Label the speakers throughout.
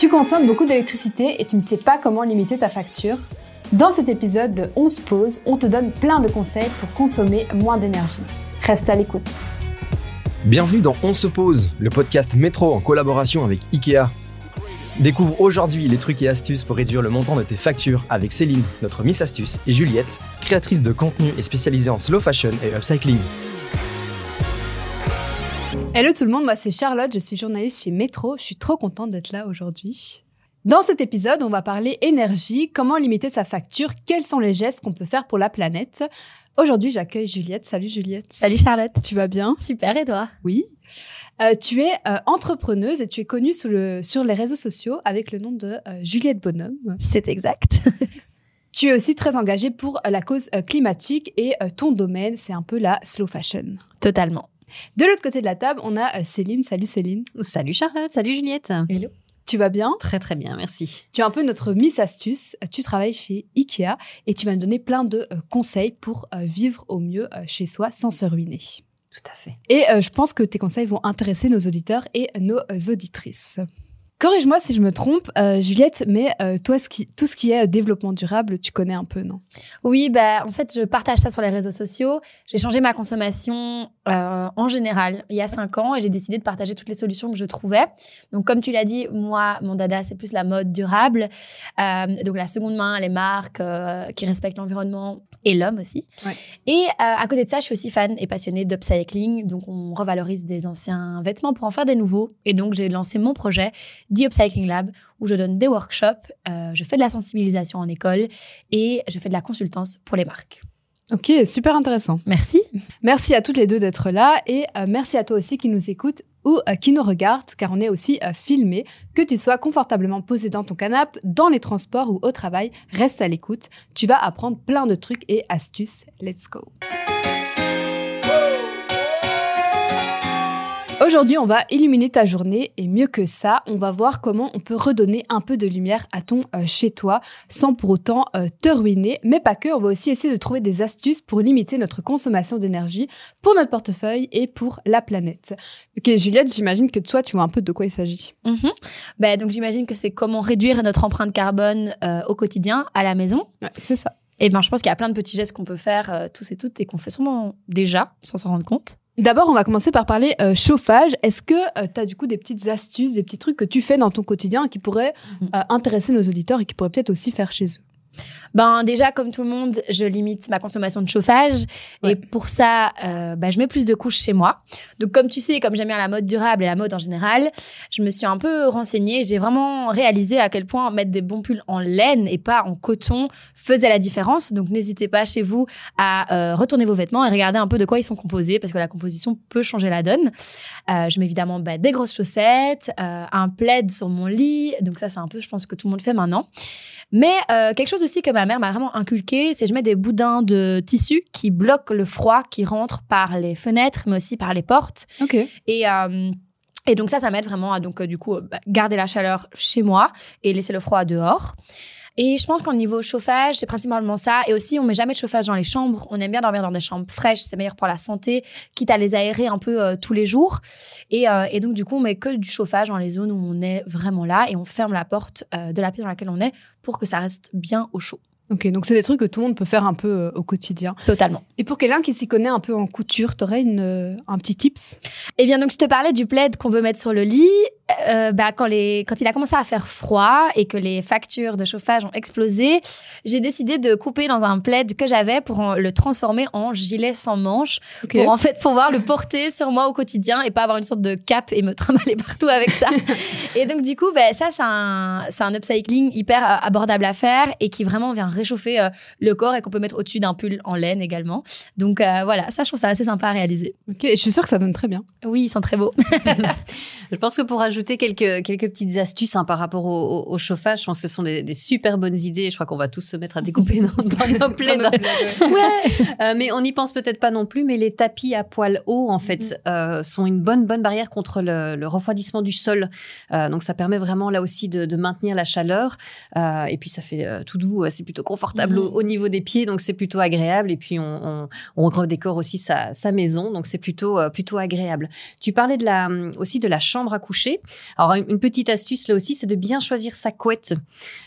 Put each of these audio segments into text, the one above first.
Speaker 1: Tu consommes beaucoup d'électricité et tu ne sais pas comment limiter ta facture Dans cet épisode de 11 pauses, on te donne plein de conseils pour consommer moins d'énergie. Reste à l'écoute.
Speaker 2: Bienvenue dans On se pose, le podcast métro en collaboration avec IKEA. Découvre aujourd'hui les trucs et astuces pour réduire le montant de tes factures avec Céline, notre Miss Astuce, et Juliette, créatrice de contenu et spécialisée en slow fashion et upcycling.
Speaker 1: Hello tout le monde, moi c'est Charlotte, je suis journaliste chez Métro, je suis trop contente d'être là aujourd'hui. Dans cet épisode, on va parler énergie, comment limiter sa facture, quels sont les gestes qu'on peut faire pour la planète. Aujourd'hui, j'accueille Juliette. Salut Juliette.
Speaker 3: Salut Charlotte.
Speaker 1: Tu vas bien?
Speaker 3: Super, et toi?
Speaker 1: Oui. Euh, tu es euh, entrepreneuse et tu es connue sur, le, sur les réseaux sociaux avec le nom de euh, Juliette Bonhomme.
Speaker 3: C'est exact.
Speaker 1: tu es aussi très engagée pour la cause climatique et ton domaine, c'est un peu la slow fashion.
Speaker 3: Totalement.
Speaker 1: De l'autre côté de la table, on a Céline. Salut Céline.
Speaker 4: Salut Charlotte, salut Juliette.
Speaker 1: Hello. Tu vas bien?
Speaker 4: Très très bien, merci.
Speaker 1: Tu es un peu notre Miss Astuce. Tu travailles chez Ikea et tu vas nous donner plein de conseils pour vivre au mieux chez soi sans se ruiner.
Speaker 4: Tout à fait.
Speaker 1: Et je pense que tes conseils vont intéresser nos auditeurs et nos auditrices. Corrige-moi si je me trompe, euh, Juliette, mais euh, toi, ce qui, tout ce qui est euh, développement durable, tu connais un peu, non?
Speaker 3: Oui, bah, en fait, je partage ça sur les réseaux sociaux. J'ai changé ma consommation en général il y a cinq ans et j'ai décidé de partager toutes les solutions que je trouvais. Donc, comme tu l'as dit, moi, mon dada, c'est plus la mode durable. donc, la seconde main, les marques qui respectent l'environnement et l'homme aussi.
Speaker 1: Ouais.
Speaker 3: Et à côté de ça, je suis aussi fan et passionnée d'upcycling. Donc, on revalorise des anciens vêtements pour en faire des nouveaux. Et donc, j'ai lancé mon projet The Upcycling Lab, où je donne des workshops, euh, je fais de la sensibilisation en école et je fais de la consultance pour les marques.
Speaker 1: Ok, super intéressant.
Speaker 3: Merci.
Speaker 1: Merci à toutes les deux d'être là et euh, merci à toi aussi qui nous écoute ou euh, qui nous regarde, car on est aussi euh, filmé. Que tu sois confortablement posé dans ton canapé, dans les transports ou au travail, reste à l'écoute. Tu vas apprendre plein de trucs et astuces. Let's go. Aujourd'hui, on va illuminer ta journée et mieux que ça, on va voir comment on peut redonner un peu de lumière à ton euh, chez toi sans pour autant euh, te ruiner. Mais pas que, on va aussi essayer de trouver des astuces pour limiter notre consommation d'énergie pour notre portefeuille et pour la planète. Ok, Juliette, j'imagine que toi, tu vois un peu de quoi il s'agit.
Speaker 3: Mhm. Ben, donc j'imagine que c'est comment réduire notre empreinte carbone euh, au quotidien, à la maison.
Speaker 1: Ouais, c'est ça.
Speaker 3: Et ben, je pense qu'il y a plein de petits gestes qu'on peut faire tous et toutes et qu'on fait sûrement déjà sans s'en rendre compte.
Speaker 1: D'abord, on va commencer par parler euh, chauffage. Est-ce que tu as du coup des petites astuces, des petits trucs que tu fais dans ton quotidien qui pourraient
Speaker 3: Mhm.
Speaker 1: euh, intéresser nos auditeurs et qui pourraient peut-être aussi faire chez eux?
Speaker 3: Ben déjà, comme tout le monde, je limite ma consommation de chauffage.
Speaker 1: Ouais.
Speaker 3: Et pour ça, euh, ben, je mets plus de couches chez moi. Donc comme tu sais, comme j'aime bien la mode durable et la mode en général, je me suis un peu renseignée. J'ai vraiment réalisé à quel point mettre des bons pulls en laine et pas en coton faisait la différence. Donc n'hésitez pas chez vous à euh, retourner vos vêtements et regarder un peu de quoi ils sont composés parce que la composition peut changer la donne. Euh, je mets évidemment ben, des grosses chaussettes, euh, un plaid sur mon lit. Donc ça, c'est un peu, je pense que tout le monde fait maintenant. Mais quelque chose aussi que ma mère m'a vraiment inculqué, c'est je mets des boudins de tissu qui bloquent le froid qui rentre par les fenêtres, mais aussi par les portes.
Speaker 1: Ok.
Speaker 3: Et euh, et donc ça, ça m'aide vraiment à donc euh, du coup bah, garder la chaleur chez moi et laisser le froid dehors. Et je pense qu'au niveau chauffage, c'est principalement ça. Et aussi, on met jamais de chauffage dans les chambres. On aime bien dormir dans des chambres fraîches. C'est meilleur pour la santé, quitte à les aérer un peu euh, tous les jours. Et, euh, et donc, du coup, on met que du chauffage dans les zones où on est vraiment là et on ferme la porte euh, de la pièce dans laquelle on est pour que ça reste bien au chaud.
Speaker 1: Ok, donc c'est des trucs que tout le monde peut faire un peu euh, au quotidien.
Speaker 3: Totalement.
Speaker 1: Et pour quelqu'un qui s'y connaît un peu en couture, t'aurais une euh, un petit tips?
Speaker 3: Eh bien, donc, je te parlais du plaid qu'on veut mettre sur le lit. Euh, bah, quand, les, quand il a commencé à faire froid et que les factures de chauffage ont explosé, j'ai décidé de couper dans un plaid que j'avais pour en- le transformer en gilet sans manches, pour en fait pouvoir le porter sur moi au quotidien et pas avoir une sorte de cape et me trimballer partout avec ça. et donc, du coup, bah, ça, c'est un, c'est un upcycling hyper euh, abordable à faire et qui vraiment vient réchauffer euh, le corps et qu'on peut mettre au-dessus d'un pull en laine également. Donc, euh, voilà, ça, je trouve ça assez sympa à réaliser.
Speaker 1: Ok, et je suis sûre que ça donne très bien.
Speaker 3: Oui, ils sont très beaux.
Speaker 4: Je pense que pour ajouter quelques, quelques petites astuces hein, par rapport au, au- au chauffage, je pense que ce sont des, des super bonnes idées. Je crois qu'on va tous se mettre à découper dans, dans nos plaids. Ouais. Euh, mais on n'y pense peut-être pas non plus, mais les tapis à poils hauts, en fait, euh, sont une bonne, bonne barrière contre le, le refroidissement du sol. Euh, donc, ça permet vraiment, là aussi, de, de maintenir la chaleur. Et puis, ça fait tout doux. C'est plutôt confortable au,
Speaker 3: Mhm.
Speaker 4: au niveau des pieds. Donc, c'est plutôt agréable. Et puis, on, on, on redécore aussi sa, sa maison. Donc, c'est plutôt, plutôt agréable. Tu parlais de la, aussi de la chambre à coucher. Alors une petite astuce là aussi, c'est de bien choisir sa couette.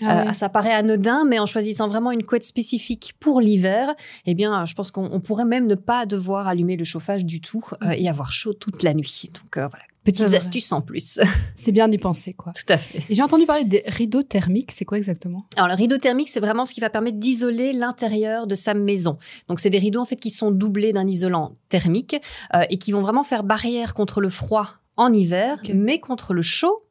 Speaker 1: Ah
Speaker 4: Euh, ça paraît anodin, mais en choisissant vraiment une couette spécifique pour l'hiver, eh bien, je pense qu'on on pourrait même ne pas devoir allumer le chauffage du tout euh, et avoir chaud toute la nuit. Donc euh, voilà, petites astuces en plus.
Speaker 1: C'est bien d'y penser, quoi.
Speaker 4: Tout à fait.
Speaker 1: Et j'ai entendu parler des rideaux thermiques. C'est quoi exactement?
Speaker 4: Alors le rideau thermique, c'est vraiment ce qui va permettre d'isoler l'intérieur de sa maison. Donc c'est des rideaux en fait qui sont doublés d'un isolant thermique euh, et qui vont vraiment faire barrière contre le froid en hiver, mais contre le chaud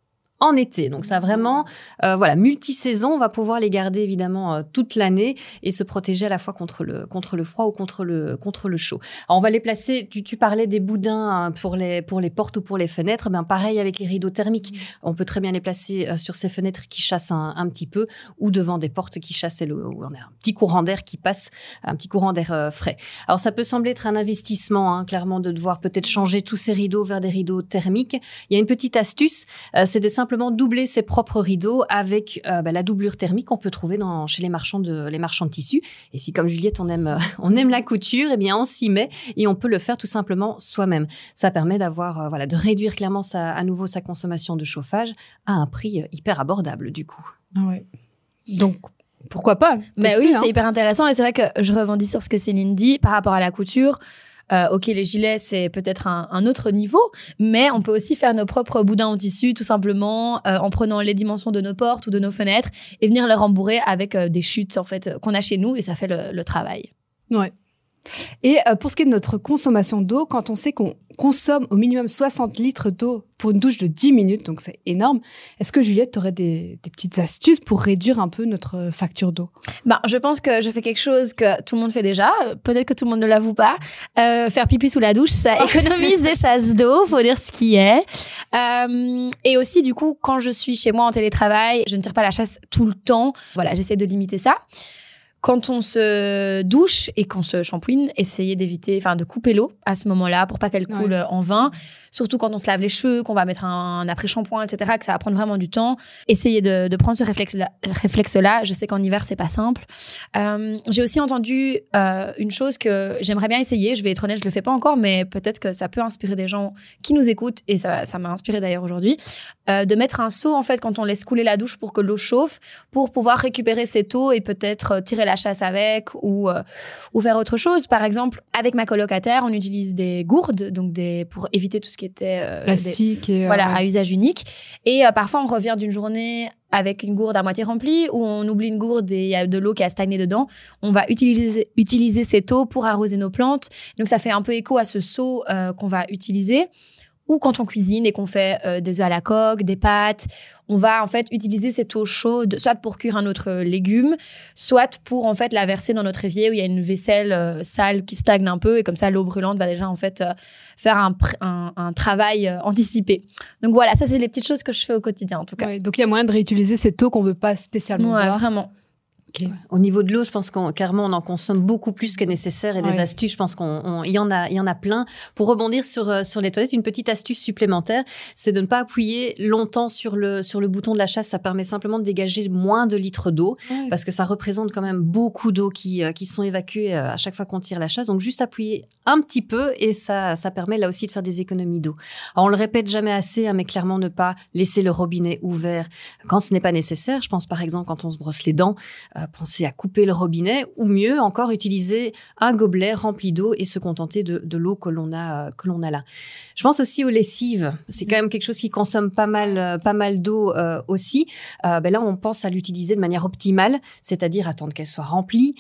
Speaker 4: en été. Donc ça vraiment, euh, voilà, multi-saison. On va pouvoir les garder évidemment euh, toute l'année et se protéger à la fois contre le contre le froid ou contre le contre le chaud. Alors on va les placer. Tu, tu parlais des boudins hein, pour les pour les portes ou pour les fenêtres. Ben pareil avec les rideaux thermiques. On peut très bien les placer euh, sur ces fenêtres qui chassent un, un petit peu ou devant des portes qui chassent le, où on a un petit courant d'air qui passe, un petit courant d'air euh, frais. Alors ça peut sembler être un investissement, hein, clairement, de devoir peut-être changer tous ces rideaux vers des rideaux thermiques. Il y a une petite astuce, c'est de simplement doubler ses propres rideaux avec euh, bah, la doublure thermique qu'on peut trouver dans, chez les marchands de les marchands de tissus. Et si comme Juliette on aime euh, on aime la couture, eh bien on s'y met et on peut le faire tout simplement soi-même. Ça permet d'avoir euh, voilà de réduire clairement sa, à nouveau sa consommation de chauffage à un prix hyper abordable du coup.
Speaker 1: Ah ouais. Donc, pourquoi pas?
Speaker 3: Mais
Speaker 1: Tester,
Speaker 3: oui,
Speaker 1: hein.
Speaker 3: c'est hyper intéressant et c'est vrai que je rebondis sur ce que Céline dit par rapport à la couture. Euh, ok, les gilets, c'est peut-être un, autre niveau, mais on peut aussi faire nos propres boudins en tissu, tout simplement, euh, en prenant les dimensions de nos portes ou de nos fenêtres et venir les rembourrer avec euh, des chutes en fait qu'on a chez nous et ça fait le, le travail.
Speaker 1: Ouais. Et euh, pour ce qui est de notre consommation d'eau, quand on sait qu'on consomme au minimum 60 litres d'eau pour une douche de 10 minutes, donc c'est énorme, est-ce que Juliette, tu aurais des, des petites astuces pour réduire un peu notre facture d'eau?
Speaker 3: Ben, je pense que je fais quelque chose que tout le monde fait déjà. Euh, Peut-être que tout le monde ne l'avoue pas. Euh, faire pipi sous la douche, ça économise des chasses d'eau, faut dire ce qui est. Euh, et aussi, du coup, quand je suis chez moi en télétravail, je ne tire pas la chasse tout le temps. Voilà, j'essaie de limiter ça. Quand on se douche et qu'on se shampooine, essayez d'éviter, enfin, de couper l'eau à ce moment-là pour pas qu'elle coule
Speaker 1: Ouais.
Speaker 3: en vain. Surtout quand on se lave les cheveux, qu'on va mettre un après-shampoing, etc., que ça va prendre vraiment du temps. Essayez de, de prendre ce réflexe-là. Je sais qu'en hiver, c'est pas simple. Euh, J'ai aussi entendu euh, une chose que j'aimerais bien essayer. Je vais être honnête, je le fais pas encore, mais peut-être que ça peut inspirer des gens qui nous écoutent, et ça ça m'a inspiré d'ailleurs aujourd'hui, euh, de mettre un seau, en fait, quand on laisse couler la douche pour que l'eau chauffe, pour pouvoir récupérer cette eau et peut-être tirer la chasse avec ou, euh, ou faire autre chose. Par exemple, avec ma colocataire, on utilise des gourdes, donc des, pour éviter tout ce qui était euh, des-
Speaker 1: Plastique et... euh,
Speaker 3: voilà,
Speaker 1: ouais.
Speaker 3: à usage unique. Et parfois, on revient d'une journée avec une gourde à moitié remplie ou on oublie une gourde et il y a de l'eau qui a stagné dedans. On va utiliser, utiliser cette eau pour arroser nos plantes. Donc, ça fait un peu écho à ce seau euh, qu'on va utiliser. Ou quand on cuisine et qu'on fait euh, des œufs à la coque, des pâtes, on va en fait utiliser cette eau chaude, soit pour cuire un autre légume, soit pour en fait la verser dans notre évier où il y a une vaisselle euh, sale qui stagne un peu et comme ça l'eau brûlante va déjà en fait euh, faire un, pr- un, un travail euh, anticipé. Donc voilà, ça c'est les petites choses que je fais au quotidien en tout cas.
Speaker 1: Ouais, donc il y a moyen de réutiliser cette eau qu'on veut pas spécialement
Speaker 3: Ouais,
Speaker 1: boire.
Speaker 3: vraiment.
Speaker 4: Au niveau de l'eau, je pense qu'on carrément on en consomme beaucoup plus que nécessaire et des
Speaker 1: Ouais.
Speaker 4: astuces, je pense qu'on il y en a il y en a plein. Pour rebondir sur euh, sur les toilettes, une petite astuce supplémentaire, c'est de ne pas appuyer longtemps sur le sur le bouton de la chasse. Ça permet simplement de dégager moins de litres d'eau
Speaker 1: Ouais.
Speaker 4: parce que ça représente quand même beaucoup d'eau qui euh, qui sont évacuées euh, à chaque fois qu'on tire la chasse. Donc juste appuyer un petit peu et ça ça permet là aussi de faire des économies d'eau. Alors on le répète jamais assez, hein, mais clairement ne pas laisser le robinet ouvert quand ce n'est pas nécessaire. Je pense par exemple quand on se brosse les dents penser à couper le robinet ou mieux encore utiliser un gobelet rempli d'eau et se contenter de, l'eau que l'on a euh, que l'on a là. Je pense aussi aux lessives. C'est quand même quelque chose qui consomme pas mal euh, pas mal d'eau euh, aussi. Ben là on pense à l'utiliser de manière optimale, c'est-à-dire attendre qu'elle soit remplie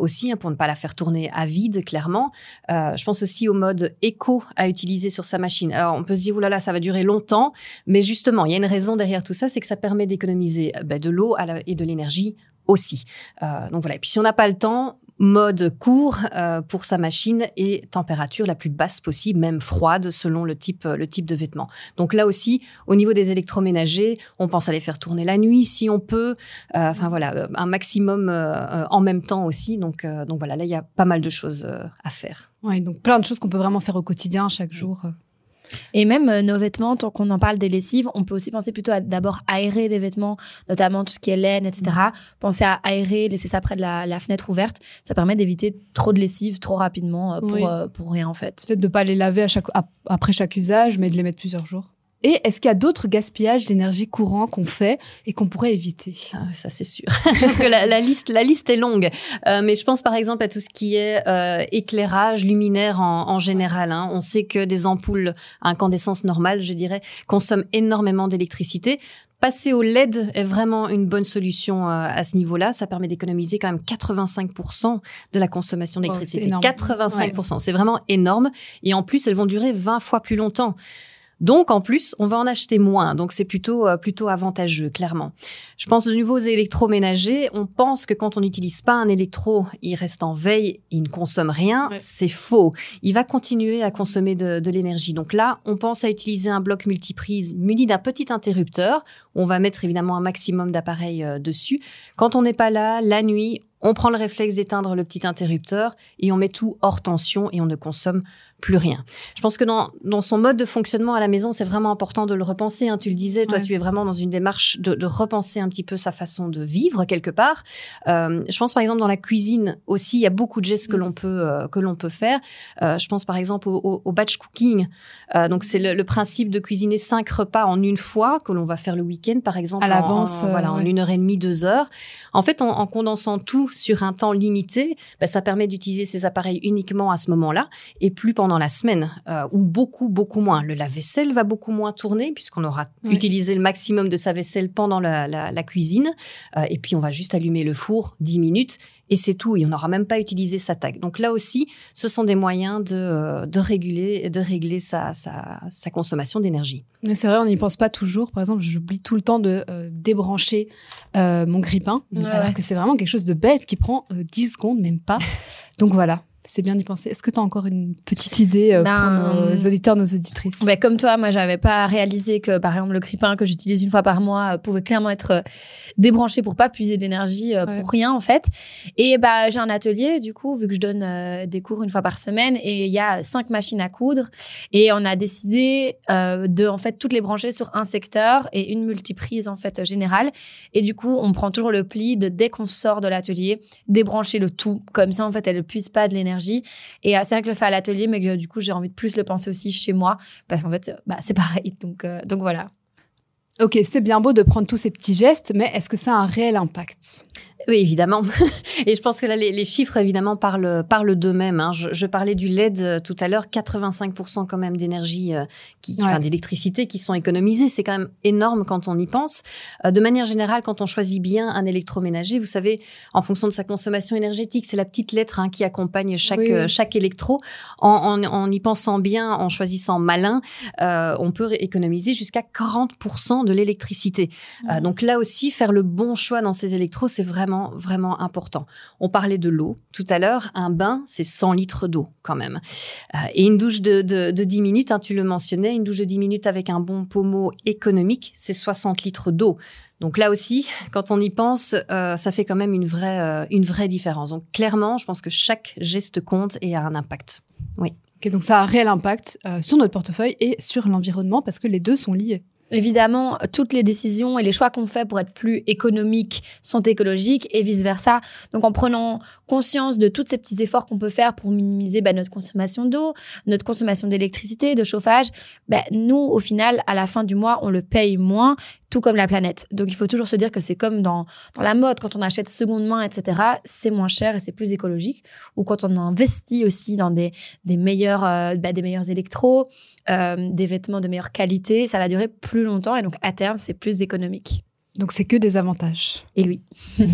Speaker 4: aussi hein, pour ne pas la faire tourner à vide clairement. Je pense aussi au mode éco à utiliser sur sa machine. Alors on peut se dire oulala ça va durer longtemps, mais justement il y a une raison derrière tout ça, c'est que ça permet d'économiser ben, de l'eau et de l'énergie aussi. Euh, donc voilà. Et puis si on n'a pas le temps, mode court euh, pour sa machine et température la plus basse possible, même froide selon le type le type de vêtements. Donc là aussi, au niveau des électroménagers, on pense à les faire tourner la nuit si on peut. Euh, Enfin voilà, euh, un maximum euh, euh, en même temps aussi. Donc euh, donc voilà, là il y a pas mal de choses euh, à faire.
Speaker 1: Ouais, donc plein de choses qu'on peut vraiment faire au quotidien chaque jour.
Speaker 3: Et même euh, nos vêtements, tant qu'on en parle des lessives, on peut aussi penser plutôt à d'abord aérer des vêtements, notamment tout ce qui est laine, etc. Penser à aérer, laisser ça près de la, la fenêtre ouverte. Ça permet d'éviter trop de lessive trop rapidement euh, pour,
Speaker 1: Oui.
Speaker 3: euh, pour rien en fait.
Speaker 1: Peut-être de pas les laver à chaque, ap- après chaque usage, mais de les mettre plusieurs jours. Et est-ce qu'il y a d'autres gaspillages d'énergie courants qu'on fait et qu'on pourrait éviter?
Speaker 4: Ah, Ça, c'est sûr. je pense que la, liste, la liste est longue. Euh, mais je pense par exemple à tout ce qui est euh, éclairage luminaire en, général. Hein. On sait que des ampoules à incandescence normale, je dirais, consomment énormément d'électricité. Passer au LED est vraiment une bonne solution euh, à ce niveau-là. Ça permet d'économiser quand même 85% de la consommation d'électricité. 85%, c'est vraiment énorme. Et en plus, elles vont durer 20 fois plus longtemps. Donc en plus, on va en acheter moins. Donc c'est plutôt euh, plutôt avantageux, clairement. Je pense de nouveaux électroménagers. On pense que quand on n'utilise pas un électro, il reste en veille, il ne consomme rien. C'est faux. Il va continuer à consommer de, de l'énergie. Donc là, on pense à utiliser un bloc multiprise muni d'un petit interrupteur. On va mettre évidemment un maximum d'appareils euh, dessus. Quand on n'est pas là, la nuit, on prend le réflexe d'éteindre le petit interrupteur et on met tout hors tension et on ne consomme plus rien. Je pense que dans, dans son mode de fonctionnement à la maison, c'est vraiment important de le repenser. Hein. Tu le disais, toi, tu es vraiment dans une démarche de, de, repenser un petit peu sa façon de vivre quelque part. Euh, je pense par exemple dans la cuisine aussi, il y a beaucoup de gestes que mm. l'on peut euh, que l'on peut faire. Euh, je pense par exemple au, au, batch cooking. Euh, donc c'est le, le, principe de cuisiner cinq repas en une fois que l'on va faire le week-end, par exemple,
Speaker 1: à l'avance,
Speaker 4: voilà, en une heure et demie, deux heures. En fait, en, en condensant tout sur un temps limité, bah, ça permet d'utiliser ces appareils uniquement à ce moment-là et plus pendant la semaine, euh, ou beaucoup, beaucoup moins. Le lave-vaisselle va beaucoup moins tourner puisqu'on aura utilisé le maximum de sa vaisselle pendant la, cuisine. Euh, et puis, on va juste allumer le four 10 minutes et c'est tout. Et on n'aura même pas utilisé sa tag. Donc là aussi, ce sont des moyens de, euh, de réguler, de régler sa, sa, sa consommation d'énergie.
Speaker 1: C'est vrai, on n'y pense pas toujours. Par exemple, j'oublie tout le temps de débrancher mon grippin, alors que c'est vraiment quelque chose de bête qui prend 10 secondes, même pas. Donc voilà. C'est bien d'y penser. Est-ce que tu as encore une petite idée euh, pour ben, nos auditeurs, nos auditrices?
Speaker 3: ben, Comme toi, moi, j'avais pas réalisé que, par exemple, le cripin que j'utilise une fois par mois euh, pouvait clairement être euh, débranché pour pas puiser de l'énergie pour rien, en fait. Et bah, j'ai un atelier, du coup, vu que je donne des cours une fois par semaine, et il y a cinq machines à coudre. Et on a décidé de, en fait, toutes les brancher sur un secteur et une multiprise, en fait, générale. Et du coup, on prend toujours le pli de, dès qu'on sort de l'atelier, débrancher le tout. Comme ça, en fait, elle ne puise pas de l'énergie et euh, c'est vrai que je le fais à l'atelier, mais que, du coup, j'ai envie de plus le penser aussi chez moi, parce qu'en fait, bah, c'est pareil. Donc, euh, donc voilà.
Speaker 1: Ok, c'est bien beau de prendre tous ces petits gestes, mais est-ce que ça a un réel impact?
Speaker 4: Oui, évidemment. Et je pense que là, les, chiffres, évidemment, parlent, parlent d'eux-mêmes. Hein. Je, parlais du LED euh, tout à l'heure, 85% quand même d'énergie, euh, qui, enfin, d'électricité qui sont économisées. C'est quand même énorme quand on y pense. Euh, de manière générale, quand on choisit bien un électroménager, vous savez, en fonction de sa consommation énergétique, c'est la petite lettre hein, qui accompagne chaque, chaque électro. En, en, y pensant bien, en choisissant malin, on peut économiser jusqu'à 40% de l'électricité. donc là aussi, faire le bon choix dans ces électros, c'est vraiment vraiment, important. On parlait de l'eau tout à l'heure. Un bain, c'est 100 litres d'eau quand même. Euh, et une douche de, de, 10 minutes, hein, tu le mentionnais, une douche de 10 minutes avec un bon pommeau économique, c'est 60 litres d'eau. Donc là aussi, quand on y pense, euh, ça fait quand même une vraie, euh, une vraie différence. Donc clairement, je pense que chaque geste compte et a un impact. Oui.
Speaker 1: donc ça a un réel impact sur notre portefeuille et sur l'environnement parce que les deux sont liés.
Speaker 3: Évidemment, toutes les décisions et les choix qu'on fait pour être plus économiques sont écologiques et vice-versa. Donc en prenant conscience de tous ces petits efforts qu'on peut faire pour minimiser bah, notre consommation d'eau, notre consommation d'électricité, de chauffage, bah, nous, au final, à la fin du mois, on le paye moins, tout comme la planète. Donc il faut toujours se dire que c'est comme dans, la mode, quand on achète seconde main, etc., c'est moins cher et c'est plus écologique. Ou quand on investit aussi dans des, meilleurs, euh, bah, des meilleurs électros, euh, des vêtements de meilleure qualité, ça va durer plus longtemps et donc à terme, c'est plus économique.
Speaker 1: Donc c'est que des avantages.
Speaker 3: Et oui.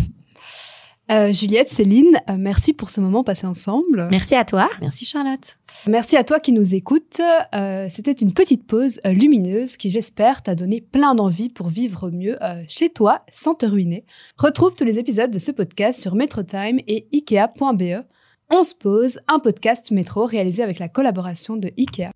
Speaker 1: Euh, Juliette, Céline, euh, merci pour ce moment passé ensemble.
Speaker 3: Merci à toi.
Speaker 4: Merci Charlotte.
Speaker 1: Merci à toi qui nous écoutes. Euh, c'était une petite pause lumineuse qui, j'espère, t'a donné plein d'envie pour vivre mieux chez toi sans te ruiner. Retrouve tous les épisodes de ce podcast sur MetroTime et Ikea.be. On se pose, un podcast métro réalisé avec la collaboration de Ikea.